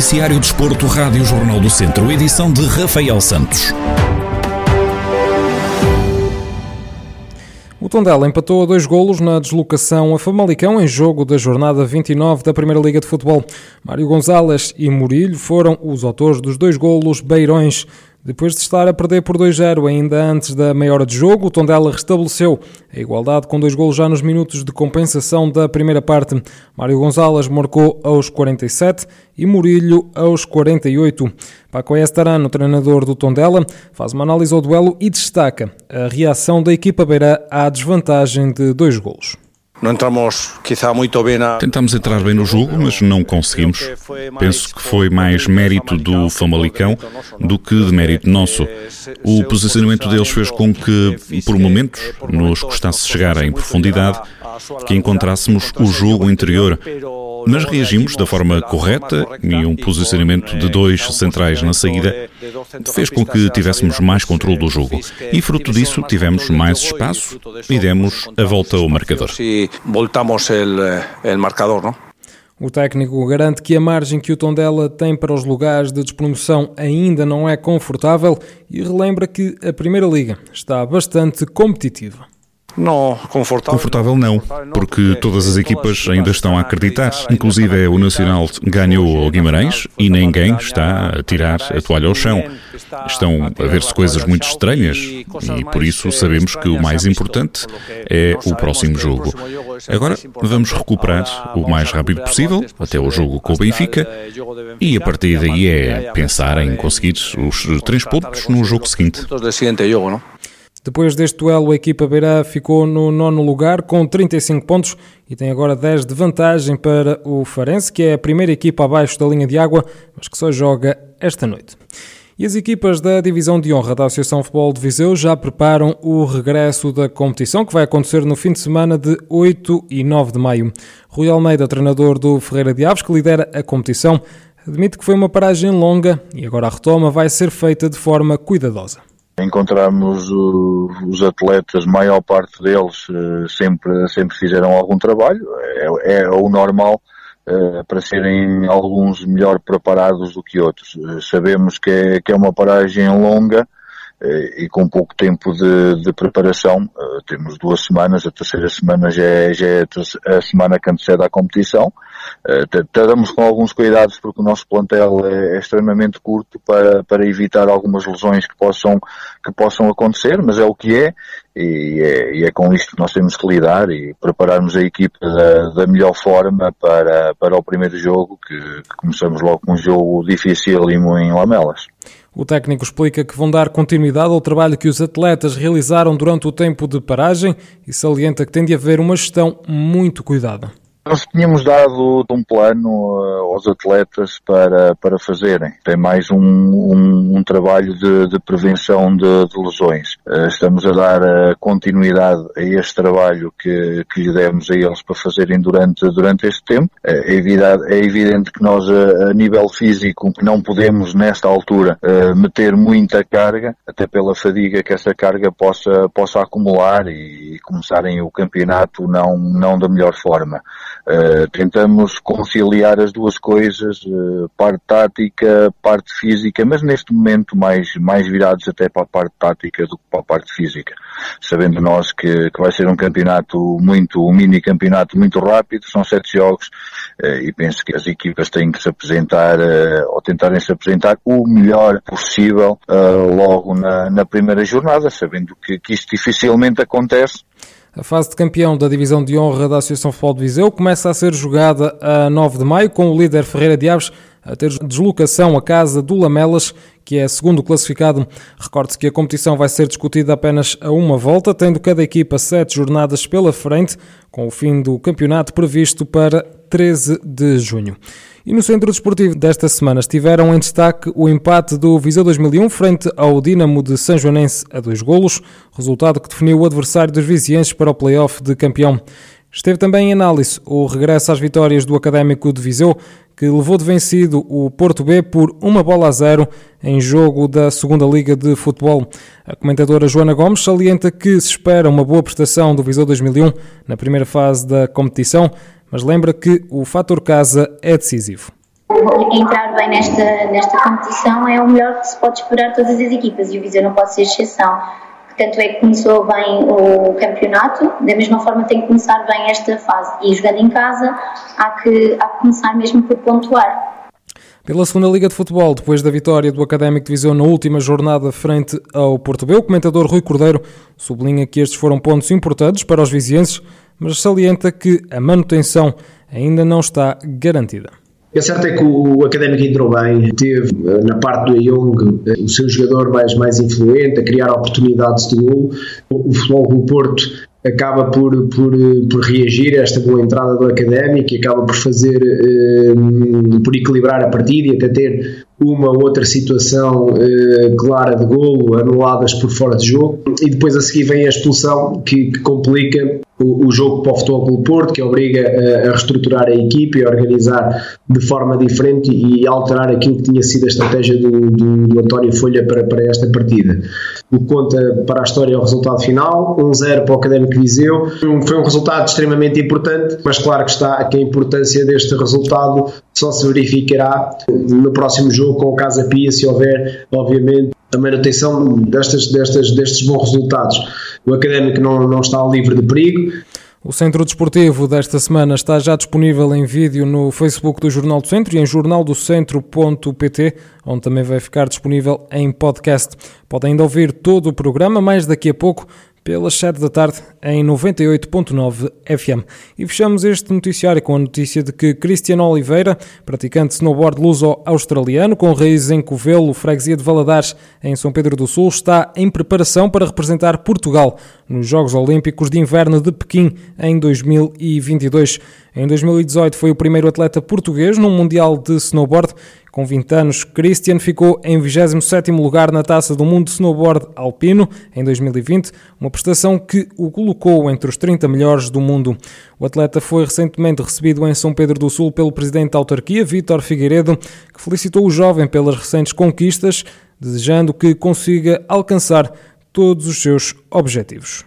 Noticiário Desporto, Rádio Jornal do Centro, edição de Rafael Santos. O Tondela empatou a dois golos na deslocação a Famalicão em jogo da jornada 29 da Primeira Liga de Futebol. Mário Gonzalez e Murilho foram os autores dos dois golos beirões. Depois de estar a perder por 2-0 ainda antes da meia hora de jogo, o Tondela restabeleceu a igualdade com dois golos já nos minutos de compensação da primeira parte. Mário Gonzalez marcou aos 47 e Murilho aos 48. Paco Estarano, treinador do Tondela, faz uma análise ao duelo e destaca a reação da equipa beira à desvantagem de dois golos. Não entramos, quizá, muito bem na... Tentamos entrar bem no jogo, mas não conseguimos. Penso que foi mais mérito do Famalicão do que de mérito nosso. O posicionamento deles fez com que, por momentos, nos custasse chegar em profundidade, que encontrássemos o jogo interior. Mas reagimos da forma correta e um posicionamento de dois centrais na saída fez com que tivéssemos mais controle do jogo. E fruto disso tivemos mais espaço e demos a volta ao marcador. Voltamos o marcador, não? O técnico garante que a margem que o Tondela tem para os lugares de despromoção ainda não é confortável e relembra que a Primeira Liga está bastante competitiva. Não, confortável. Confortável não, porque todas as equipas ainda estão a acreditar. Inclusive o Nacional ganhou ao Guimarães e ninguém está a tirar a toalha ao chão. Estão a ver-se coisas muito estranhas e por isso sabemos que o mais importante é o próximo jogo. Agora vamos recuperar o mais rápido possível até o jogo com o Benfica e a partir daí é pensar em conseguir os três pontos no jogo seguinte. Depois deste duelo, a equipa beira ficou no nono lugar com 35 pontos e tem agora 10 de vantagem para o Farense, que é a primeira equipa abaixo da linha de água, mas que só joga esta noite. E as equipas da Divisão de Honra da Associação Futebol de Viseu já preparam o regresso da competição, que vai acontecer no fim de semana de 8 e 9 de maio. Rui Almeida, treinador do Ferreira de Aves, que lidera a competição, admite que foi uma paragem longa e agora a retoma vai ser feita de forma cuidadosa encontramos os atletas, maior parte deles eh, sempre, sempre fizeram algum trabalho, é, é o normal eh, para serem alguns melhor preparados do que outros. Eh, sabemos que é, que é uma paragem longa e com pouco tempo de, de preparação, temos duas semanas, a terceira semana já é, já é a semana que antecede à competição, Estamos com alguns cuidados porque o nosso plantel é, é extremamente curto para, para evitar algumas lesões que possam, que possam acontecer, mas é o que é e, é e é, com isto que nós temos que lidar e prepararmos a equipa da, da melhor forma para, para o primeiro jogo, que, que começamos logo com um jogo difícil em Lamelas. O técnico explica que vão dar continuidade ao trabalho que os atletas realizaram durante o tempo de paragem e salienta que tem de haver uma gestão muito cuidada. Nós tínhamos dado um plano uh, aos atletas para, para fazerem. Tem mais um, um, um trabalho de, de prevenção de, de lesões. Uh, estamos a dar uh, continuidade a este trabalho que, que lhe demos a eles para fazerem durante, durante este tempo. É evidente, é evidente que nós, a, nível físico, não podemos, nesta altura, meter muita carga, até pela fadiga que essa carga possa, possa acumular e começarem o campeonato não, não da melhor forma. Uh, tentamos conciliar as duas coisas, uh, parte tática, parte física, mas neste momento mais, mais virados até para a parte tática do que para a parte física. Sabendo nós que, que vai ser um campeonato muito, um mini campeonato muito rápido, são sete jogos, uh, e penso que as equipas têm que se apresentar, ou tentarem se apresentar o melhor possível logo na, na primeira jornada, sabendo que, que isto dificilmente acontece a fase de campeão da Divisão de Honra da Associação Futebol de Viseu começa a ser jogada a 9 de maio, com o líder Ferreira de Aves a ter deslocação à casa do Lamelas, que é segundo classificado. Recorde-se que a competição vai ser discutida apenas a uma volta, tendo cada equipa sete jornadas pela frente, com o fim do campeonato previsto para 13 de junho. E no centro desportivo desta semana estiveram em destaque o empate do Viseu 2001 frente ao Dinamo de São Joanense a dois golos, resultado que definiu o adversário dos vizienses para o play-off de campeão. Esteve também em análise o regresso às vitórias do Académico de Viseu, que levou de vencido o Porto B por uma bola a zero em jogo da Segunda Liga de Futebol. A comentadora Joana Gomes salienta que se espera uma boa prestação do Viseu 2001 na primeira fase da competição, mas lembra que o fator casa é decisivo. entrar bem nesta, nesta competição é o melhor que se pode esperar todas as equipas e o Viseu não pode ser exceção. Tanto é que começou bem o campeonato, da mesma forma tem que começar bem esta fase. E jogando em casa, há que, há que começar mesmo por pontuar. Pela segunda Liga de Futebol, depois da vitória do Académico de Viseu na última jornada frente ao Porto B, o comentador Rui Cordeiro sublinha que estes foram pontos importantes para os vizienses, mas salienta que a manutenção ainda não está garantida. É certo é que o Académico entrou bem, teve eh, na parte do Young eh, o seu jogador mais, mais influente, a criar oportunidades de gol. O Futebol do Porto acaba por, por, por reagir a esta boa entrada do Académico e acaba por fazer, eh, por equilibrar a partida e até ter uma ou outra situação eh, clara de golo anuladas por fora de jogo e depois a seguir vem a expulsão que, que complica o, jogo para o Futebol Clube Porto que obriga a, a, reestruturar a equipe e a organizar de forma diferente e alterar aquilo que tinha sido a estratégia do, do, do António Folha para, para esta partida. O conta para a história é o resultado final, 1-0 para o Académico Viseu, foi um resultado extremamente importante, mas claro que está que a importância deste resultado só se verificará no próximo jogo com o Casa Pia, se houver, obviamente, a manutenção destas, destas, destes bons resultados. O Académico não, não está livre de perigo. O Centro Desportivo desta semana está já disponível em vídeo no Facebook do Jornal do Centro e em jornaldocentro.pt, onde também vai ficar disponível em podcast. Podem ainda ouvir todo o programa, mais daqui a pouco pelas 7 da tarde em 98.9 FM. E fechamos este noticiário com a notícia de que Cristiano Oliveira, praticante snowboard luso-australiano com raízes em Covelo, freguesia de Valadares, em São Pedro do Sul, está em preparação para representar Portugal nos Jogos Olímpicos de Inverno de Pequim em 2022. Em 2018 foi o primeiro atleta português num Mundial de Snowboard com 20 anos, Christian ficou em 27º lugar na Taça do Mundo de Snowboard Alpino em 2020, uma prestação que o colocou entre os 30 melhores do mundo. O atleta foi recentemente recebido em São Pedro do Sul pelo presidente da autarquia, Vítor Figueiredo, que felicitou o jovem pelas recentes conquistas, desejando que consiga alcançar todos os seus objetivos.